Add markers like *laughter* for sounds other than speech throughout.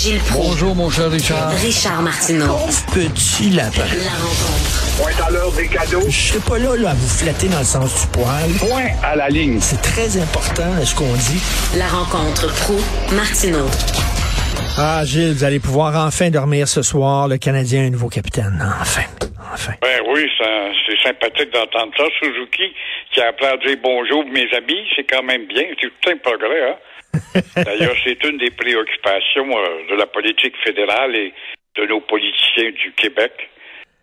Gilles Proulx. Bonjour, mon cher Richard. Richard Martineau. Petit lapin. La rencontre. Point à l'heure des cadeaux. Je serai pas là, là à vous flatter dans le sens du poil. Point à la ligne. C'est très important ce qu'on dit. La rencontre pro martineau Ah, Gilles, vous allez pouvoir enfin dormir ce soir. Le Canadien a un nouveau capitaine. Enfin. Enfin. Ben oui, ça- c'est sympathique d'entendre ça. Suzuki qui a appelé à dire bonjour mes amis, c'est quand même bien. C'est tout un progrès, hein? *laughs* D'ailleurs, c'est une des préoccupations euh, de la politique fédérale et de nos politiciens du Québec.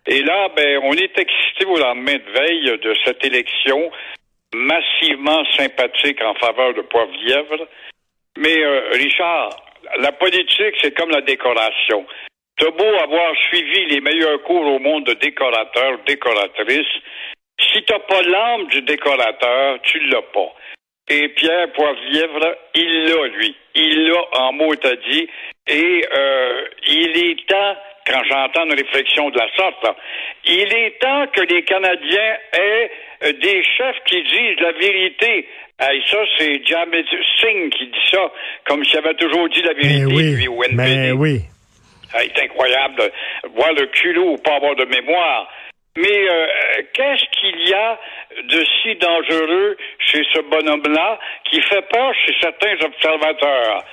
Et là, ben, on est excité au lendemain de veille de cette élection massivement sympathique en faveur de Poivrièvre. Mais euh, Richard, la politique, c'est comme la décoration. T'as beau avoir suivi les meilleurs cours au monde de décorateurs, décoratrices, si t'as pas l'âme du décorateur, tu l'as pas. Et Pierre Poivrièvre, il l'a, lui. Il l'a en mot à dit. Et euh, il est temps, quand j'entends une réflexion de la sorte, là, il est temps que les Canadiens aient euh, des chefs qui disent la vérité. Hey, ça, c'est Jamet Singh qui dit ça, comme s'il avait toujours dit la vérité, Mais oui. lui, au NPD. Mais oui. C'est incroyable voir le culot ou pas avoir de mémoire. Mais euh, qu'est-ce qu'il y a de si dangereux chez ce bonhomme-là qui fait peur chez certains observateurs?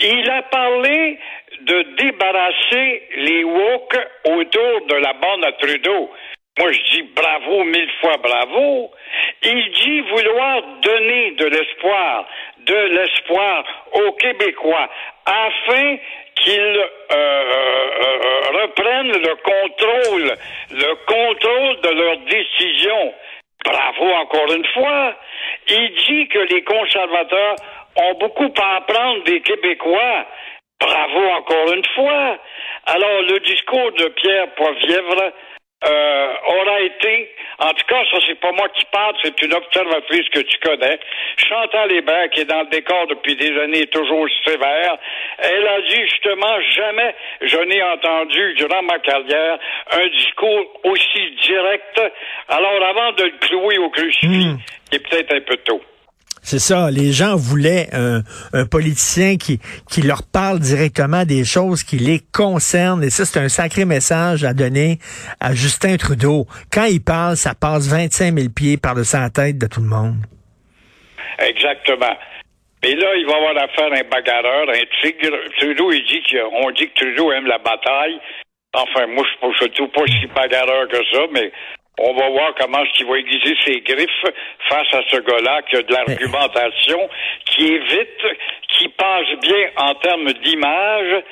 Il a parlé de débarrasser les woke autour de la bande à Trudeau. Moi, je dis bravo, mille fois bravo. Il dit vouloir donner de l'espoir, de l'espoir aux Québécois afin qu'ils euh, euh, reprennent le contrôle, le contrôle de leurs décisions. Bravo encore une fois. Il dit que les conservateurs ont beaucoup à apprendre des Québécois. Bravo encore une fois. Alors, le discours de Pierre Poivrièvre euh, aura été, en tout cas, ça c'est pas moi qui parle, c'est une observatrice que tu connais, Chantal Hébert, qui est dans le décor depuis des années, toujours sévère. Elle a dit justement, jamais je n'ai entendu durant ma carrière un discours aussi direct. Alors avant de le clouer au crucifix, il est peut-être un peu tôt. C'est ça. Les gens voulaient un, politicien qui, qui leur parle directement des choses qui les concernent. Et ça, c'est un sacré message à donner à Justin Trudeau. Quand il parle, ça passe 25 000 pieds par-dessus la tête de tout le monde. Exactement. Mais là, il va avoir affaire à un bagarreur, un tigre. Trudeau, il dit qu'on dit que Trudeau aime la bataille. Enfin, moi, je ne suis pas si bagarreur que ça, mais on va voir comment est-ce qu'il va aiguiser ses griffes face à ce gars-là qui a de l'argumentation, qui est vite, qui passe bien en termes d'image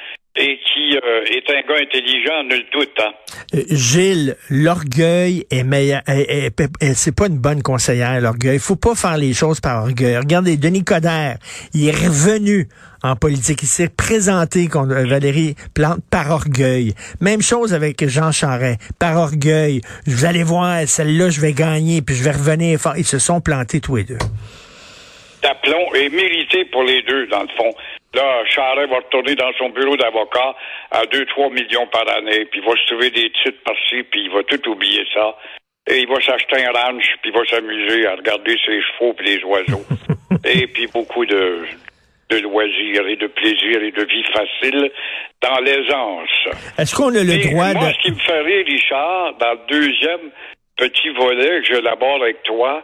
et qui euh, est un gars intelligent, nul doute. Hein. Euh, Gilles, l'orgueil est meilleur. est- est- est- C'est pas une bonne conseillère, l'orgueil. Faut pas faire les choses par orgueil. Regardez, Denis Coderre, il est revenu en politique. Il s'est présenté contre euh, Valérie Plante par orgueil. Même chose avec Jean Charest, par orgueil. Vous allez voir, celle-là, je vais gagner, puis je vais revenir. Ils se sont plantés tous les deux. d'aplomb est mérité pour les deux, dans le fond. Là, Charest va retourner dans son bureau d'avocat à 2-3 millions par année, puis il va se trouver des titres par-ci, puis il va tout oublier ça. Et il va s'acheter un ranch, puis il va s'amuser à regarder ses chevaux puis les oiseaux. *laughs* et puis beaucoup de, de loisirs et de plaisirs et de vie facile dans l'aisance. Est-ce qu'on a le Mais droit moi, de... ce qui me fait rire, Richard, dans le deuxième petit volet que je l'aborde avec toi,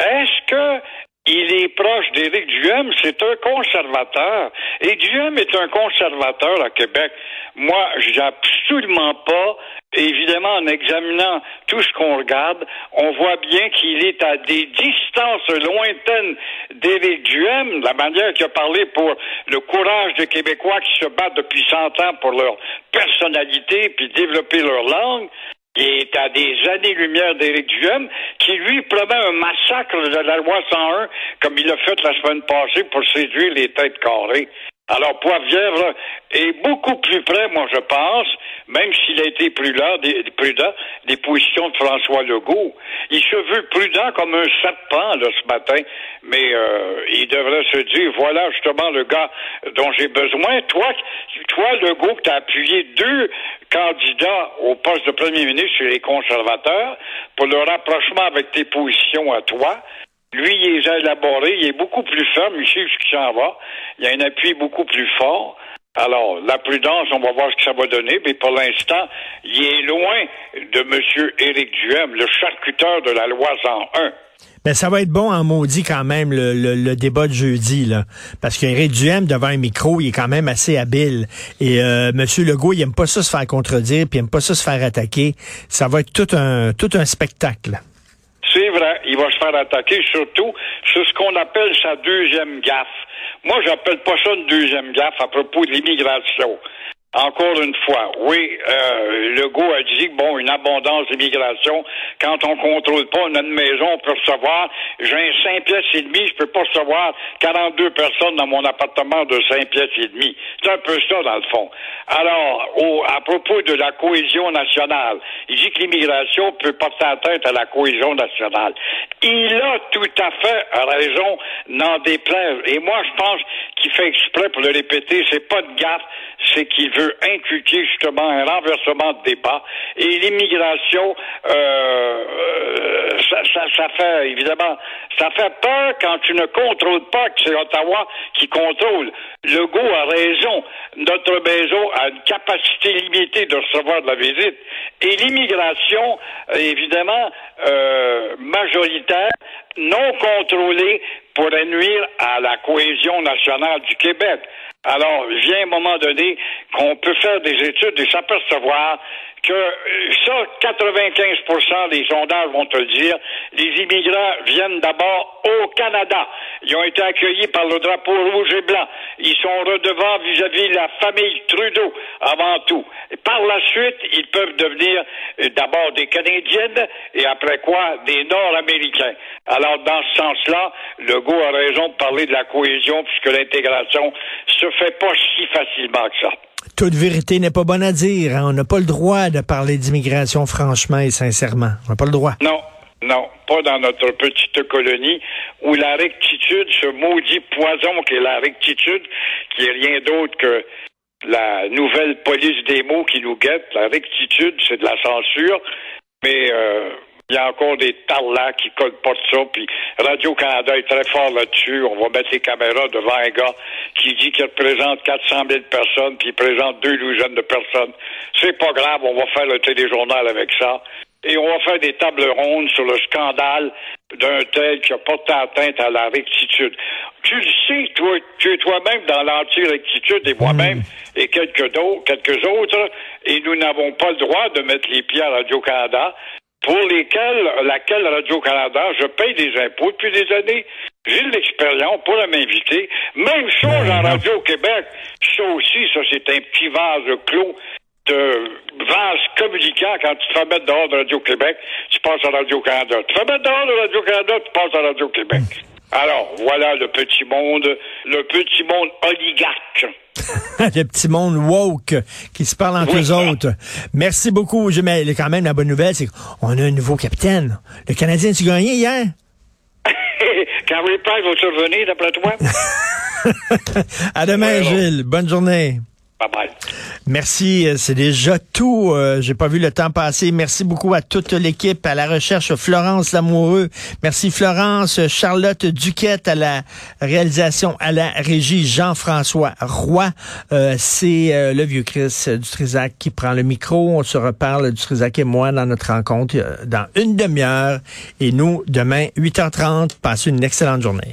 est-ce que il est proche d'Éric Duhem? C'est un conservateur. Et Duhem est un conservateur à Québec. Moi, j'ai absolument pas, évidemment, en examinant tout ce qu'on regarde, on voit bien qu'il est à des distances lointaines d'Éric Duhem, la manière qu'il a parlé pour le courage des Québécois qui se battent depuis 100 ans pour leur personnalité puis développer leur langue. Il est à des années-lumière d'Éric Duhem, qui lui promet un massacre de la loi 101, comme il l'a fait la semaine passée pour séduire les têtes carrées. Alors, Poivrière est beaucoup plus près, moi, je pense, même s'il a été prudent des, positions de François Legault. Il se veut prudent comme un serpent, là, ce matin, mais euh, il devrait se dire, voilà justement le gars dont j'ai besoin. Toi, toi Legault, tu as appuyé deux candidats au poste de premier ministre chez les conservateurs pour le rapprochement avec tes positions à toi. Lui, il les a élaborés, il est beaucoup plus ferme, il sait ce qui s'en va. Il a un appui beaucoup plus fort. Alors, la prudence, on va voir ce que ça va donner, mais pour l'instant, il est loin de M. Éric Duhem, le charcuteur de la loi 101. Mais ça va être bon en maudit quand même le, le, le débat de jeudi là, parce qu'Éric Duhem devant un micro, il est quand même assez habile. Et euh, Monsieur Legault, il aime pas ça se faire contredire, puis il aime pas ça se faire attaquer. Ça va être tout un tout un spectacle. Il va se faire attaquer surtout sur ce qu'on appelle sa deuxième gaffe. Moi, j'appelle pas ça une deuxième gaffe à propos de l'immigration. Encore une fois, oui, euh, Legault a dit bon, une abondance d'immigration. Quand on contrôle pas notre maison, on peut recevoir. J'ai un 5 pièces et demi, je peux pas recevoir 42 personnes dans mon appartement de 5 pièces et demi. C'est un peu ça, dans le fond. Alors, au, à propos de la cohésion nationale, il dit que l'immigration peut porter atteinte à la cohésion nationale. Il a tout à fait raison n'en déplaise. Et moi, je pense qu'il fait exprès pour le répéter. C'est pas de gaffe, c'est qu'il veut inculquer justement un renversement de débat. Et l'immigration, euh, ça, ça, ça, fait évidemment, ça fait peur quand tu ne contrôles pas que c'est Ottawa qui contrôle. Legault a raison. Notre maison a une capacité limitée de recevoir de la visite. Et l'immigration, évidemment, euh, majoritaire, non contrôlée, pourrait nuire à la cohésion nationale du Québec. Alors, vient un moment donné qu'on peut faire des études et s'apercevoir que ça, 95% des sondages vont te le dire, les immigrants viennent d'abord au Canada. Ils ont été accueillis par le drapeau rouge et blanc. Ils sont redevants vis-à-vis la famille Trudeau avant tout. Par la suite, ils peuvent devenir d'abord des Canadiennes et après quoi des Nord-Américains. Alors dans ce sens-là, Legault a raison de parler de la cohésion puisque l'intégration se fait pas si facilement que ça toute vérité n'est pas bonne à dire. Hein. On n'a pas le droit de parler d'immigration franchement et sincèrement. On n'a pas le droit. Non, non, pas dans notre petite colonie où la rectitude, ce maudit poison qui est la rectitude, qui est rien d'autre que la nouvelle police des mots qui nous guette. La rectitude, c'est de la censure, mais euh, il y a encore des tarlats qui colportent ça, puis Radio-Canada est très fort là-dessus. On va mettre les caméras devant un gars qui dit qu'il représente 400 000 personnes, puis il présente deux douzaines de personnes. C'est pas grave, on va faire le téléjournal avec ça. Et on va faire des tables rondes sur le scandale d'un tel qui a porté atteinte à la rectitude. Tu le sais, toi, tu es toi-même dans l'anti-rectitude et moi-même hmm. et quelques, quelques autres, et nous n'avons pas le droit de mettre les pieds à Radio-Canada pour lesquels, laquelle Radio-Canada, je paye des impôts depuis des années. J'ai de l'expérience pour m'inviter. Même chose en Radio-Québec. Ça aussi, ça, c'est un petit vase clos de vase communicant quand tu te fais mettre dehors de Radio-Québec, tu passes à Radio-Canada. Tu te fais mettre dehors de Radio-Canada, tu passes à Radio-Québec. Alors, voilà le petit monde, le petit monde oligarque. *laughs* le petit monde woke qui se parle entre eux autres. Merci beaucoup. Je mets quand même la bonne nouvelle, c'est qu'on a un nouveau capitaine. Le Canadien, tu gagné hier? *laughs* Carrie Price va survenir d'après toi? *laughs* à demain, Gilles. Bonne journée. Merci, euh, c'est déjà tout. Euh, J'ai pas vu le temps passer. Merci beaucoup à toute l'équipe, à la recherche Florence Lamoureux. Merci Florence, Charlotte Duquette à la réalisation, à la régie Jean-François Roy. Euh, c'est euh, le vieux Chris du Trisac qui prend le micro. On se reparle du Trisac et moi dans notre rencontre dans une demi-heure. Et nous, demain, 8h30, passez une excellente journée.